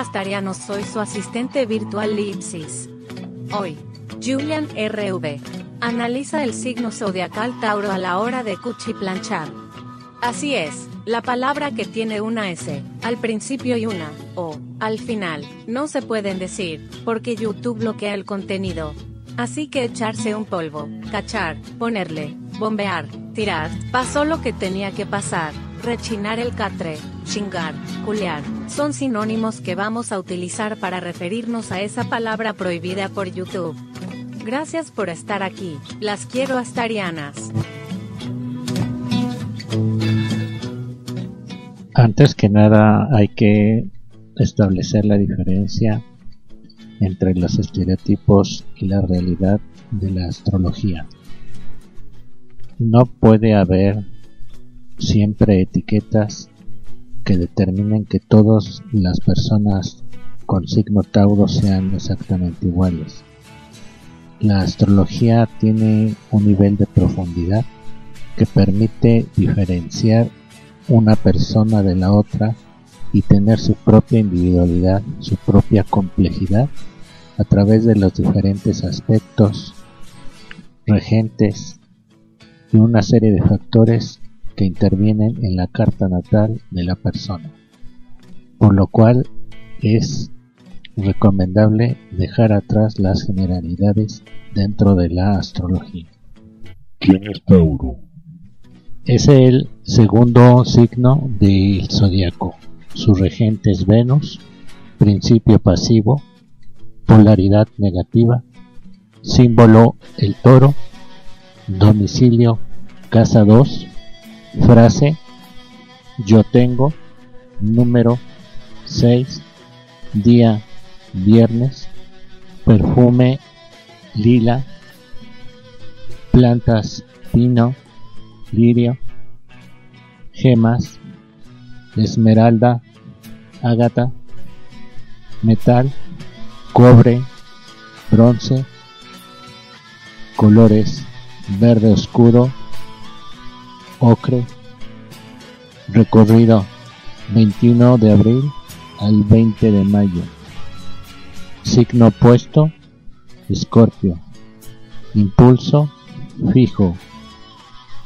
onda astarianos? Soy su asistente virtual Lipsis. Hoy, Julian RV analiza el signo zodiacal Tauro a la hora de cuchiplanchar. Así es, la palabra que tiene una S, al principio y una O, al final, no se pueden decir, porque YouTube bloquea el contenido. Así que echarse un polvo, cachar, ponerle, bombear, tirar, pasó lo que tenía que pasar, rechinar el catre, chingar, culear, son sinónimos que vamos a utilizar para referirnos a esa palabra prohibida por YouTube. Gracias por estar aquí, las quiero astarianas. Antes que nada hay que establecer la diferencia entre los estereotipos y la realidad de la astrología. No puede haber siempre etiquetas que determinen que todas las personas con signo Tauro sean exactamente iguales. La astrología tiene un nivel de profundidad que permite diferenciar una persona de la otra y tener su propia individualidad, su propia complejidad a través de los diferentes aspectos regentes y una serie de factores que intervienen en la carta natal de la persona, por lo cual es recomendable dejar atrás las generalidades dentro de la astrología. ¿Quién es Tauro? Es el segundo signo del zodiaco. Su regente es Venus, principio pasivo, polaridad negativa, símbolo el toro, domicilio casa 2, frase yo tengo, número 6, día viernes, perfume lila, plantas pino, lirio, gemas, esmeralda, ágata, metal, cobre, bronce, colores verde oscuro, ocre, recorrido 21 de abril al 20 de mayo. Signo opuesto, Escorpio. Impulso, fijo.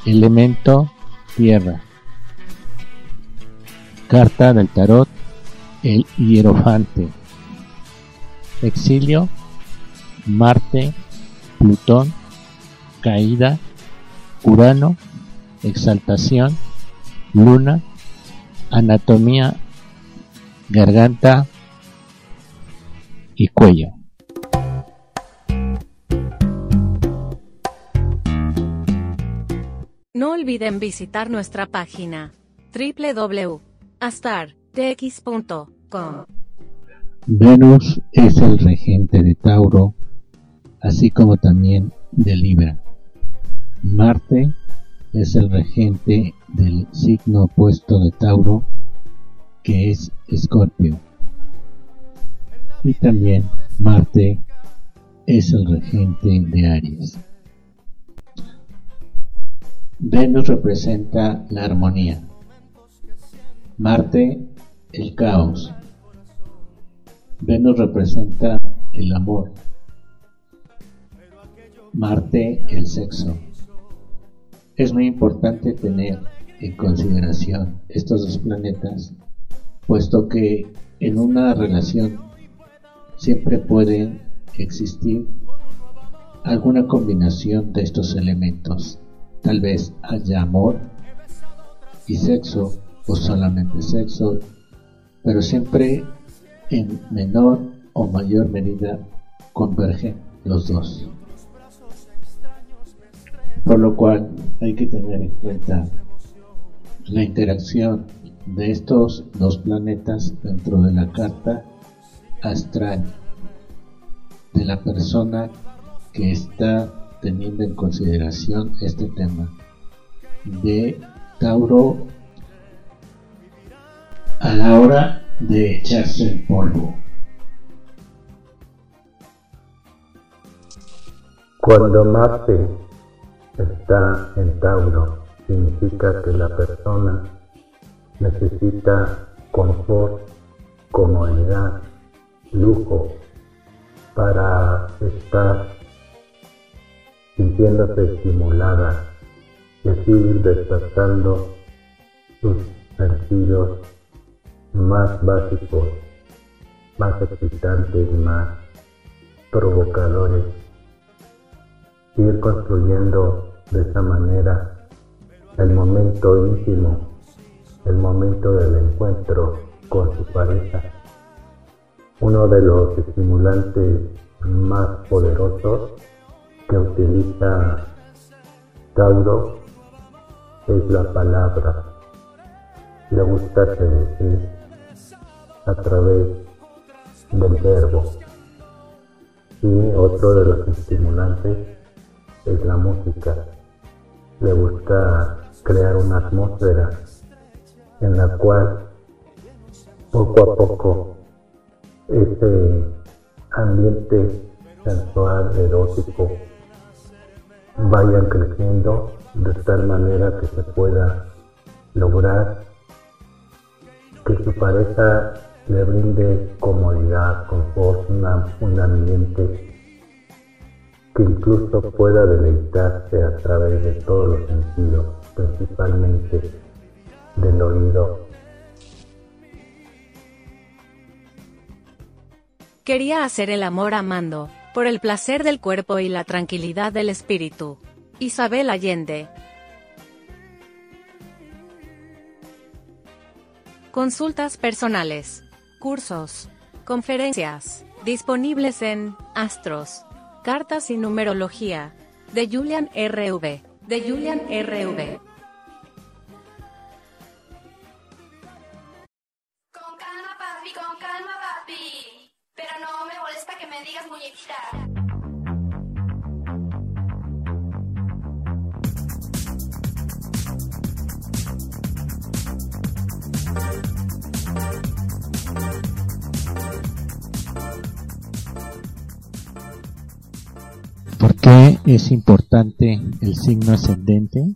Elemento, tierra. Carta del tarot, el hierofante. Exilio, Marte, Plutón, caída, Urano, exaltación, luna, anatomía, garganta, y cuello. No olviden visitar nuestra página www.astardx.com. Venus es el regente de Tauro, así como también de Libra. Marte es el regente del signo opuesto de Tauro, que es Escorpio y también Marte es el regente de Aries. Venus representa la armonía, Marte el caos, Venus representa el amor, Marte el sexo. Es muy importante tener en consideración estos dos planetas, puesto que en una relación siempre puede existir alguna combinación de estos elementos. Tal vez haya amor y sexo o solamente sexo, pero siempre en menor o mayor medida convergen los dos. Por lo cual hay que tener en cuenta la interacción de estos dos planetas dentro de la carta astral de la persona que está teniendo en consideración este tema de Tauro a la hora de echarse el polvo. Cuando Marte está en Tauro, significa que la persona necesita confort comodidad, lujo, para estar sintiéndose estimulada así ir despertando sus sentidos más básicos, más excitantes, más provocadores, ir construyendo de esa manera el momento íntimo, el momento del encuentro con su pareja. Uno de los estimulantes más poderosos que utiliza Tauro es la palabra. Le gusta seducir a través del verbo. Y otro de los estimulantes es la música. Le gusta crear una atmósfera en la cual poco a poco ese ambiente sensual, erótico, vayan creciendo de tal manera que se pueda lograr que su pareja le brinde comodidad, confort, un ambiente que incluso pueda deleitarse a través de todos los sentidos, principalmente del oído. Quería hacer el amor amando, por el placer del cuerpo y la tranquilidad del espíritu. Isabel Allende. Consultas personales. Cursos. Conferencias. Disponibles en Astros. Cartas y numerología. De Julian RV. De Julian RV. Con calma, papi, con calma, papi. Pero no me molesta que me digas muñequita. ¿Por qué es importante el signo ascendente?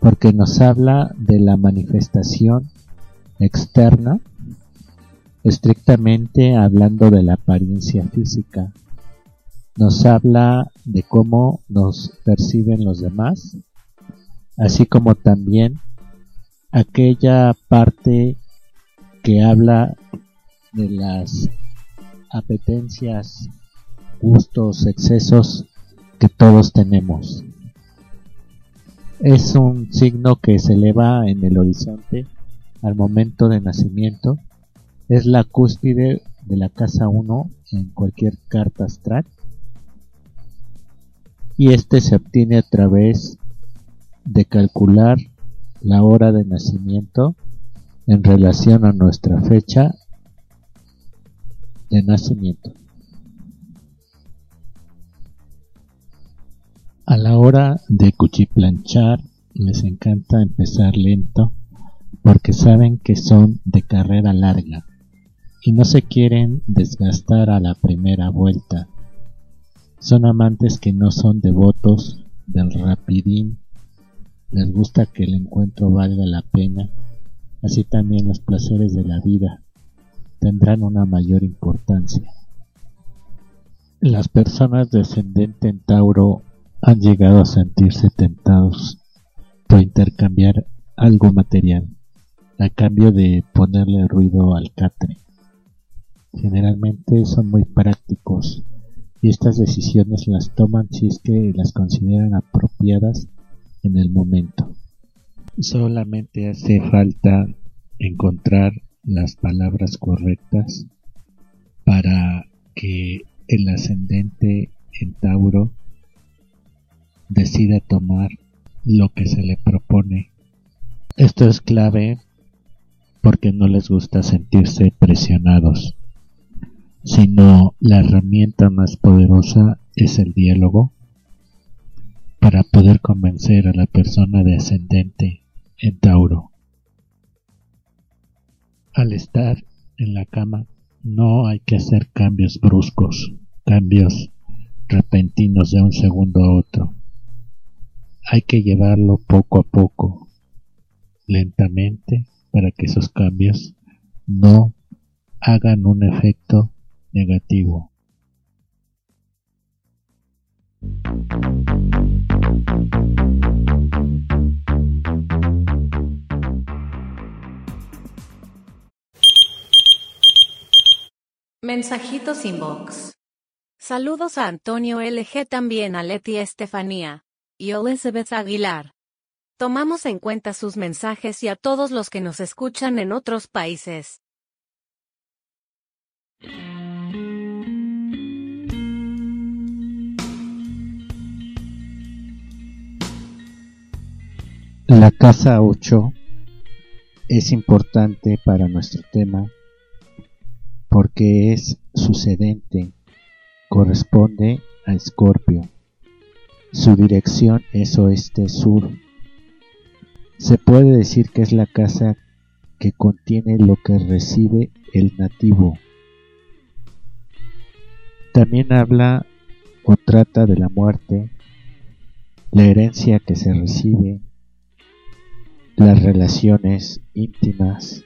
Porque nos habla de la manifestación externa, estrictamente hablando de la apariencia física. Nos habla de cómo nos perciben los demás, así como también aquella parte que habla de las apetencias gustos, excesos que todos tenemos. Es un signo que se eleva en el horizonte al momento de nacimiento. Es la cúspide de la casa 1 en cualquier carta astral. Y este se obtiene a través de calcular la hora de nacimiento en relación a nuestra fecha de nacimiento. A la hora de cuchiplanchar les encanta empezar lento porque saben que son de carrera larga y no se quieren desgastar a la primera vuelta. Son amantes que no son devotos del rapidín, les gusta que el encuentro valga la pena, así también los placeres de la vida tendrán una mayor importancia. Las personas descendentes en Tauro han llegado a sentirse tentados por intercambiar algo material a cambio de ponerle ruido al catre. Generalmente son muy prácticos y estas decisiones las toman si es que las consideran apropiadas en el momento. Solamente hace falta encontrar las palabras correctas para que el ascendente en Tauro decida tomar lo que se le propone. Esto es clave porque no les gusta sentirse presionados, sino la herramienta más poderosa es el diálogo para poder convencer a la persona de ascendente en Tauro. Al estar en la cama no hay que hacer cambios bruscos, cambios repentinos de un segundo a otro hay que llevarlo poco a poco, lentamente, para que esos cambios no hagan un efecto negativo. Mensajitos inbox. Saludos a Antonio LG, también a Leti Estefanía y Elizabeth Aguilar. Tomamos en cuenta sus mensajes y a todos los que nos escuchan en otros países. La casa 8 es importante para nuestro tema porque es sucedente, corresponde a Escorpio. Su dirección es oeste-sur. Se puede decir que es la casa que contiene lo que recibe el nativo. También habla o trata de la muerte, la herencia que se recibe, las relaciones íntimas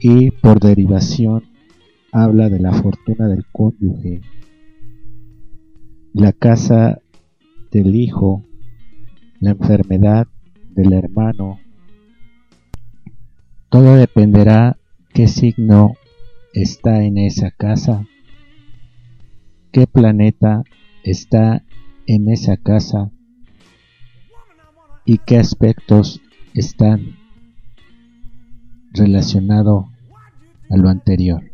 y por derivación habla de la fortuna del cónyuge, la casa del hijo, la enfermedad del hermano. Todo dependerá qué signo está en esa casa, qué planeta está en esa casa y qué aspectos están relacionados a lo anterior.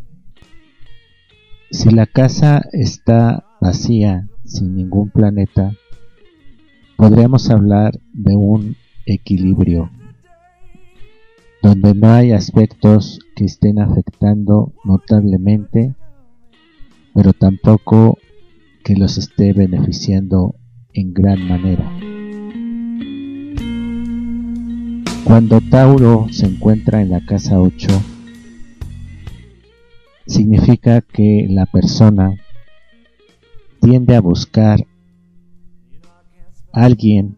Si la casa está vacía, sin ningún planeta, podríamos hablar de un equilibrio, donde no hay aspectos que estén afectando notablemente, pero tampoco que los esté beneficiando en gran manera. Cuando Tauro se encuentra en la casa 8, significa que la persona tiende a buscar alguien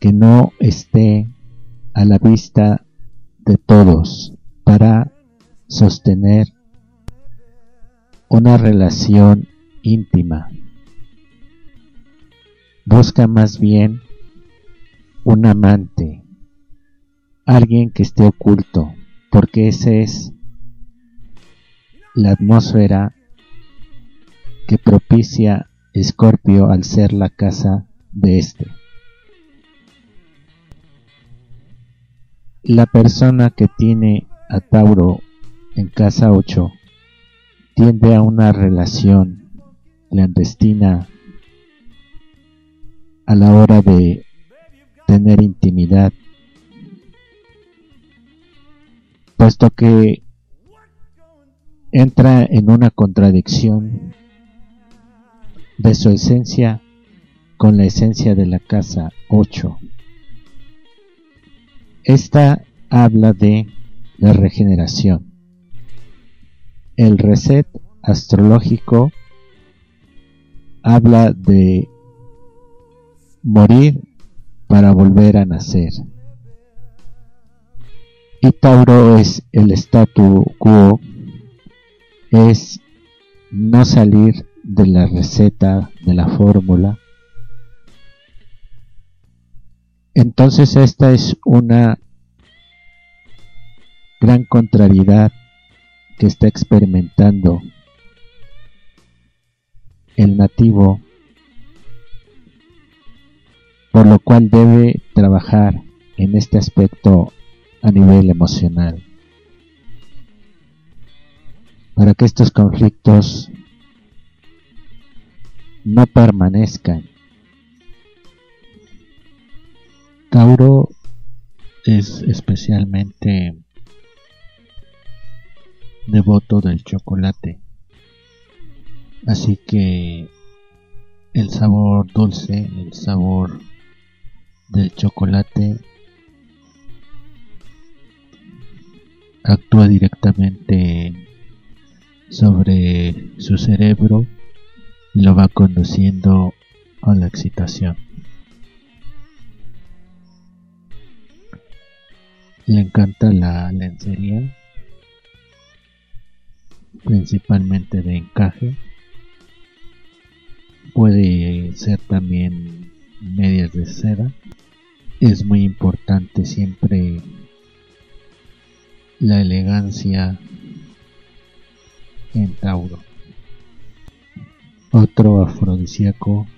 que no esté a la vista de todos para sostener una relación íntima. Busca más bien un amante, alguien que esté oculto, porque esa es la atmósfera que propicia Escorpio al ser la casa de este. La persona que tiene a Tauro en casa 8 tiende a una relación clandestina a la hora de tener intimidad, puesto que entra en una contradicción de su esencia con la esencia de la casa 8. Esta habla de la regeneración. El reset astrológico habla de morir para volver a nacer. Y Tauro es el statu quo, es no salir de la receta, de la fórmula. Entonces esta es una gran contrariedad que está experimentando el nativo, por lo cual debe trabajar en este aspecto a nivel emocional, para que estos conflictos no permanezcan. Tauro es especialmente devoto del chocolate, así que el sabor dulce, el sabor del chocolate actúa directamente sobre su cerebro lo va conduciendo a la excitación. Le encanta la lencería, principalmente de encaje. Puede ser también medias de seda. Es muy importante siempre la elegancia en Tauro. Otro afrodisíaco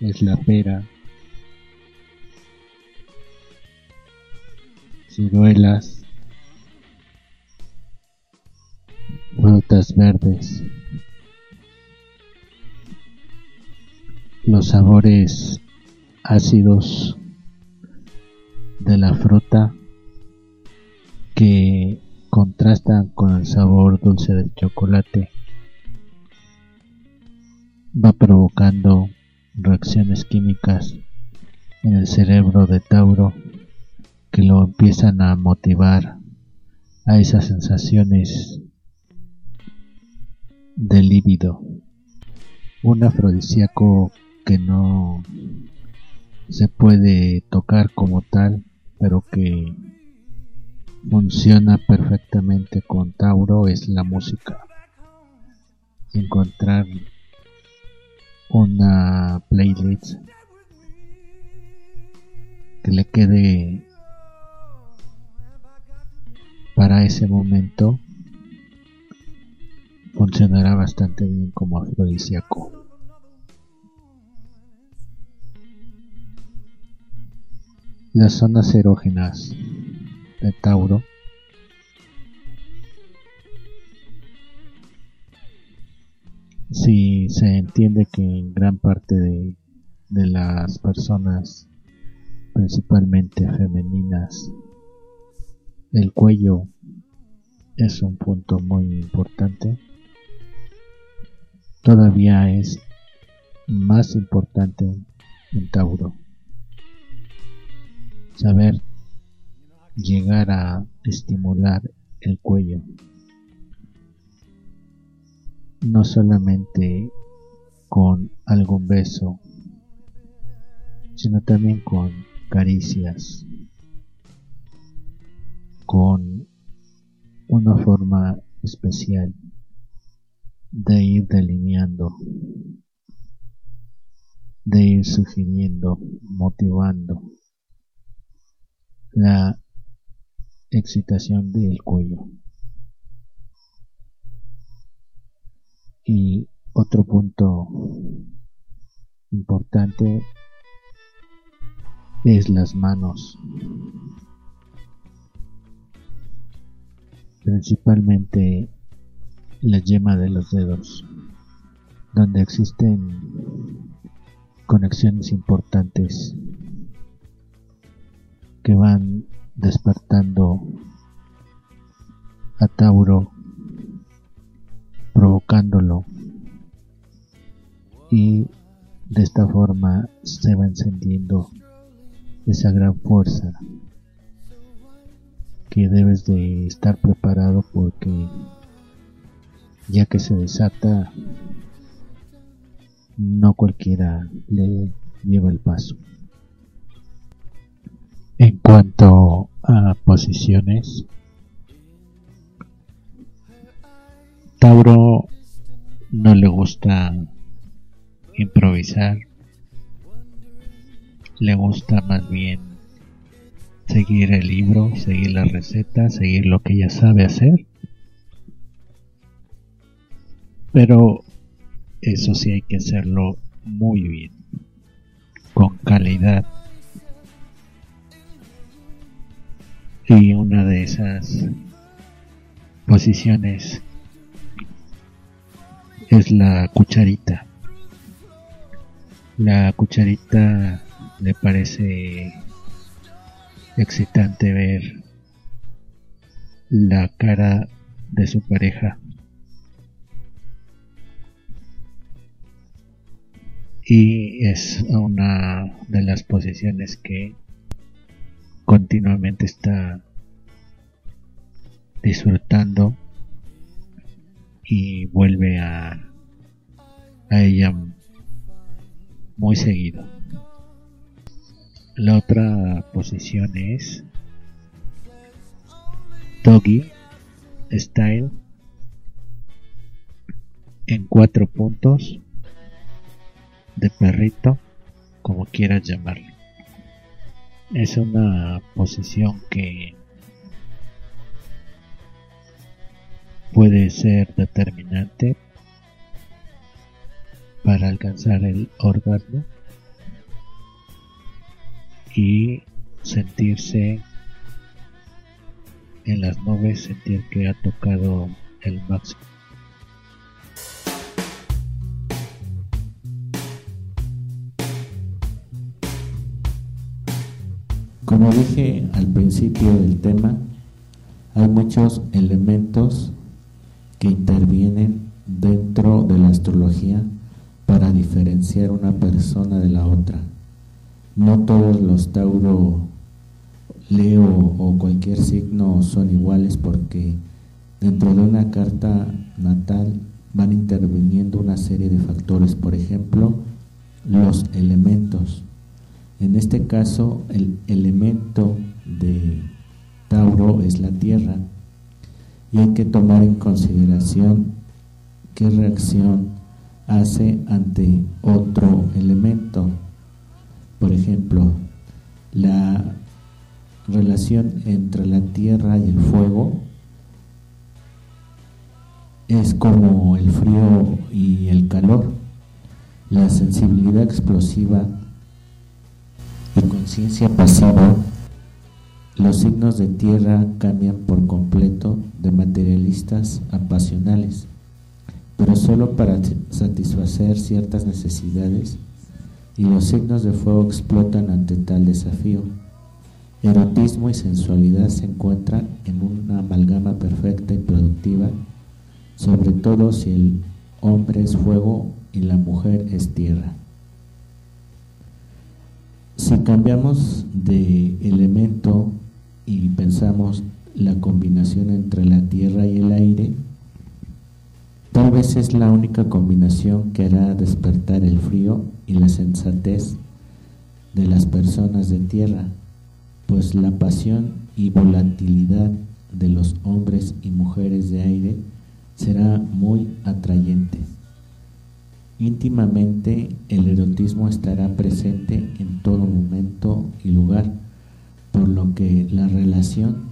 es la pera, ciruelas, frutas verdes. Los sabores ácidos de la fruta que contrastan con el sabor dulce del chocolate va provocando reacciones químicas en el cerebro de Tauro que lo empiezan a motivar a esas sensaciones de líbido. Un afrodisíaco que no se puede tocar como tal, pero que funciona perfectamente con Tauro es la música. Encontrar una playlist que le quede para ese momento funcionará bastante bien como afrodisíaco. Las zonas erógenas de Tauro se entiende que en gran parte de, de las personas principalmente femeninas el cuello es un punto muy importante. Todavía es más importante en Tauro. Saber llegar a estimular el cuello. No solamente con algún beso, sino también con caricias, con una forma especial de ir delineando, de ir sugiriendo, motivando la excitación del cuello. Y otro punto importante es las manos. principalmente la yema de los dedos, donde existen conexiones importantes que van despertando a Tauro, provocándolo y de esta forma se va encendiendo esa gran fuerza que debes de estar preparado porque ya que se desata no cualquiera le lleva el paso. En cuanto a posiciones, Tauro no le gusta improvisar, le gusta más bien seguir el libro, seguir la receta, seguir lo que ella sabe hacer. Pero eso sí hay que hacerlo muy bien, con calidad. Y una de esas posiciones es la cucharita. La cucharita le parece excitante ver la cara de su pareja. Y es una de las posiciones que continuamente está disfrutando y vuelve a, a ella muy seguido. La otra posición es Doggy Style en cuatro puntos de perrito, como quieras llamarlo. Es una posición que puede ser determinante para alcanzar el orgasmo y sentirse en las nubes, sentir que ha tocado el máximo. Como dije al principio del tema, hay muchos elementos que intervienen dentro de la astrología para diferenciar una persona de la otra. No todos los Tauro, Leo o cualquier signo son iguales porque dentro de una carta natal van interviniendo una serie de factores, por ejemplo, los elementos. En este caso, el elemento de Tauro es la tierra y hay que tomar en consideración qué reacción hace ante otro elemento. Por ejemplo, la relación entre la tierra y el fuego es como el frío y el calor. La sensibilidad explosiva y conciencia pasiva, los signos de tierra cambian por completo de materialistas a pasionales pero solo para satisfacer ciertas necesidades y los signos de fuego explotan ante tal desafío. Erotismo y sensualidad se encuentran en una amalgama perfecta y productiva, sobre todo si el hombre es fuego y la mujer es tierra. Si cambiamos de elemento y pensamos la combinación entre la tierra y el aire, Tal vez es la única combinación que hará despertar el frío y la sensatez de las personas de tierra, pues la pasión y volatilidad de los hombres y mujeres de aire será muy atrayente. Íntimamente el erotismo estará presente en todo momento y lugar, por lo que la relación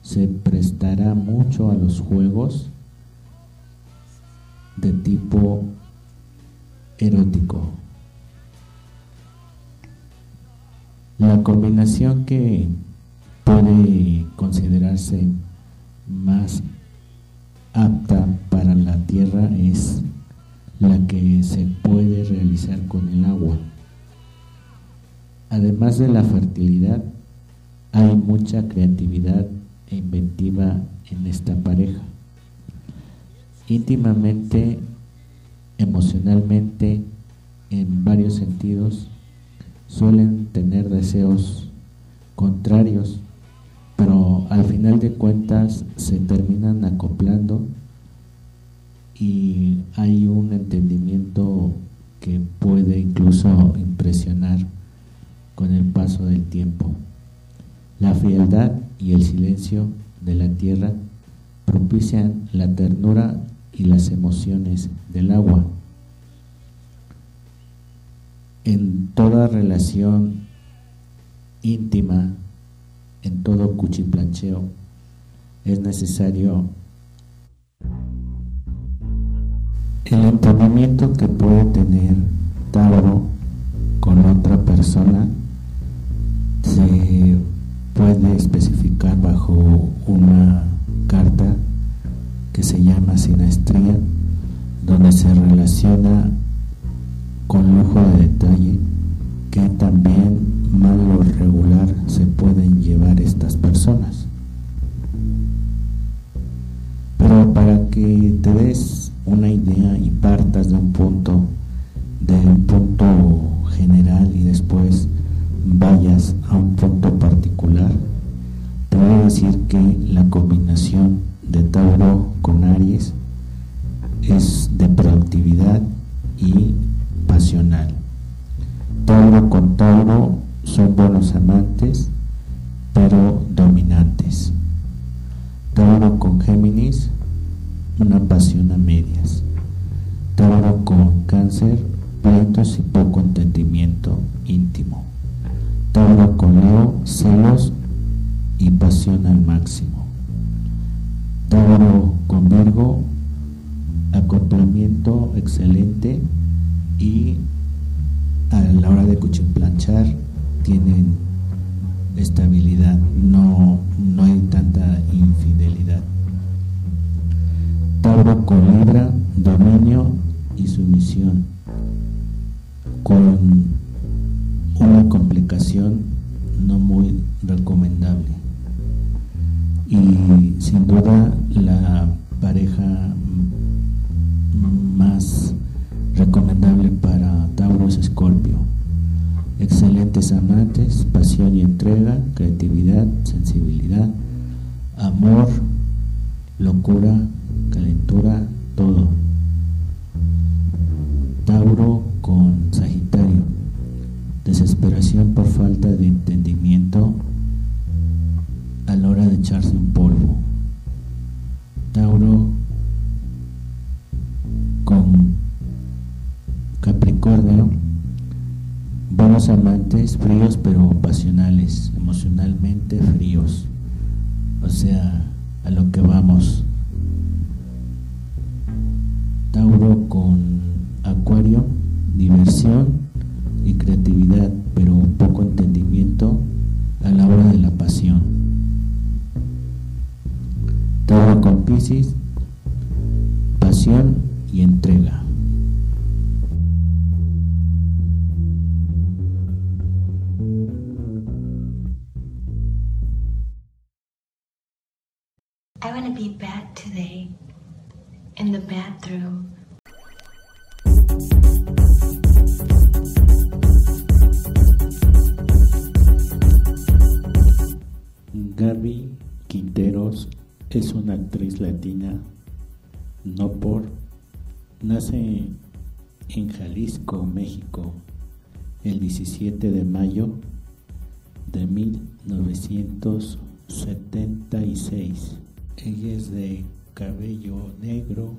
se prestará mucho a los juegos de tipo erótico. La combinación que puede considerarse más apta para la tierra es la que se puede realizar con el agua. Además de la fertilidad, hay mucha creatividad e inventiva en esta pareja íntimamente, emocionalmente, en varios sentidos, suelen tener deseos contrarios, pero al final de cuentas se terminan acoplando y hay un entendimiento que puede incluso impresionar con el paso del tiempo. La frialdad y el silencio de la tierra propician la ternura y las emociones del agua. En toda relación íntima, en todo cuchiplancheo, es necesario el entendimiento que puede tener Tauro con otra persona se puede especificar bajo una carta que se llama sinastría, donde se relaciona acoplamiento excelente y a la hora de cuchiplanchar tienen estabilidad, no, no hay tanta infidelidad. Tauro colibra, dominio y sumisión, con una complicación no muy recomendable. Y sin duda la pareja recomendable para Taurus Escorpio. Excelentes amantes, pasión y entrega, creatividad, sensibilidad, amor, locura, calentura, todo. Tauro con Sagitario, desesperación por falta de fríos pero Gaby Quinteros es una actriz latina, no por, nace en Jalisco, México, el 17 de mayo de 1976. Ella es de cabello negro,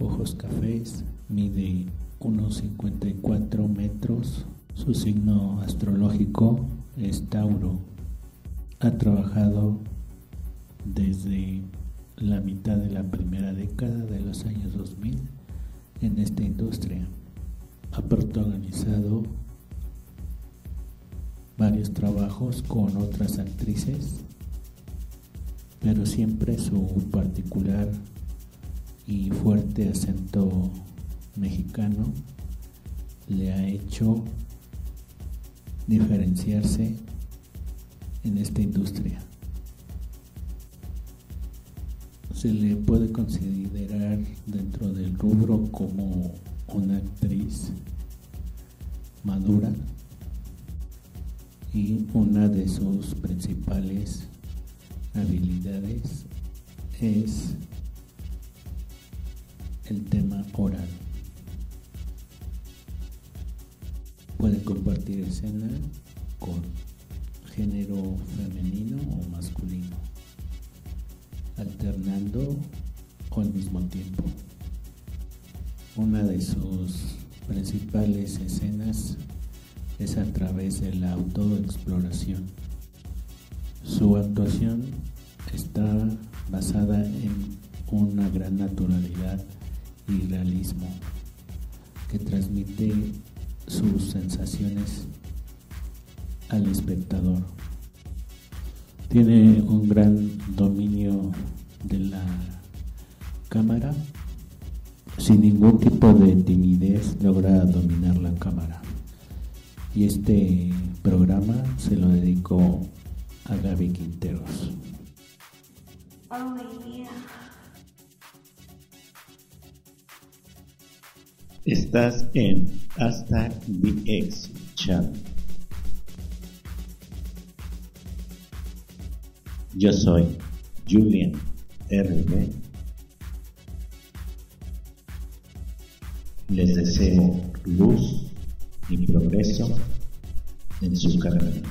ojos cafés, mide unos 54 metros, su signo astrológico es Tauro. Ha trabajado desde la mitad de la primera década de los años 2000 en esta industria. Ha protagonizado varios trabajos con otras actrices, pero siempre su particular y fuerte acento mexicano le ha hecho diferenciarse en esta industria. Se le puede considerar dentro del rubro como una actriz madura y una de sus principales habilidades es el tema oral. Puede compartir escena con género femenino o masculino, alternando o al mismo tiempo. Una de sus principales escenas es a través de la autoexploración. Su actuación está basada en una gran naturalidad y realismo que transmite sus sensaciones al espectador. Tiene un gran dominio de la cámara. Sin ningún tipo de timidez logra dominar la cámara. Y este programa se lo dedico a Gaby Quinteros. Oh, yeah. Estás en Hashtag BX Chat. Yo soy Julian RB. Les deseo luz y progreso en su carrera.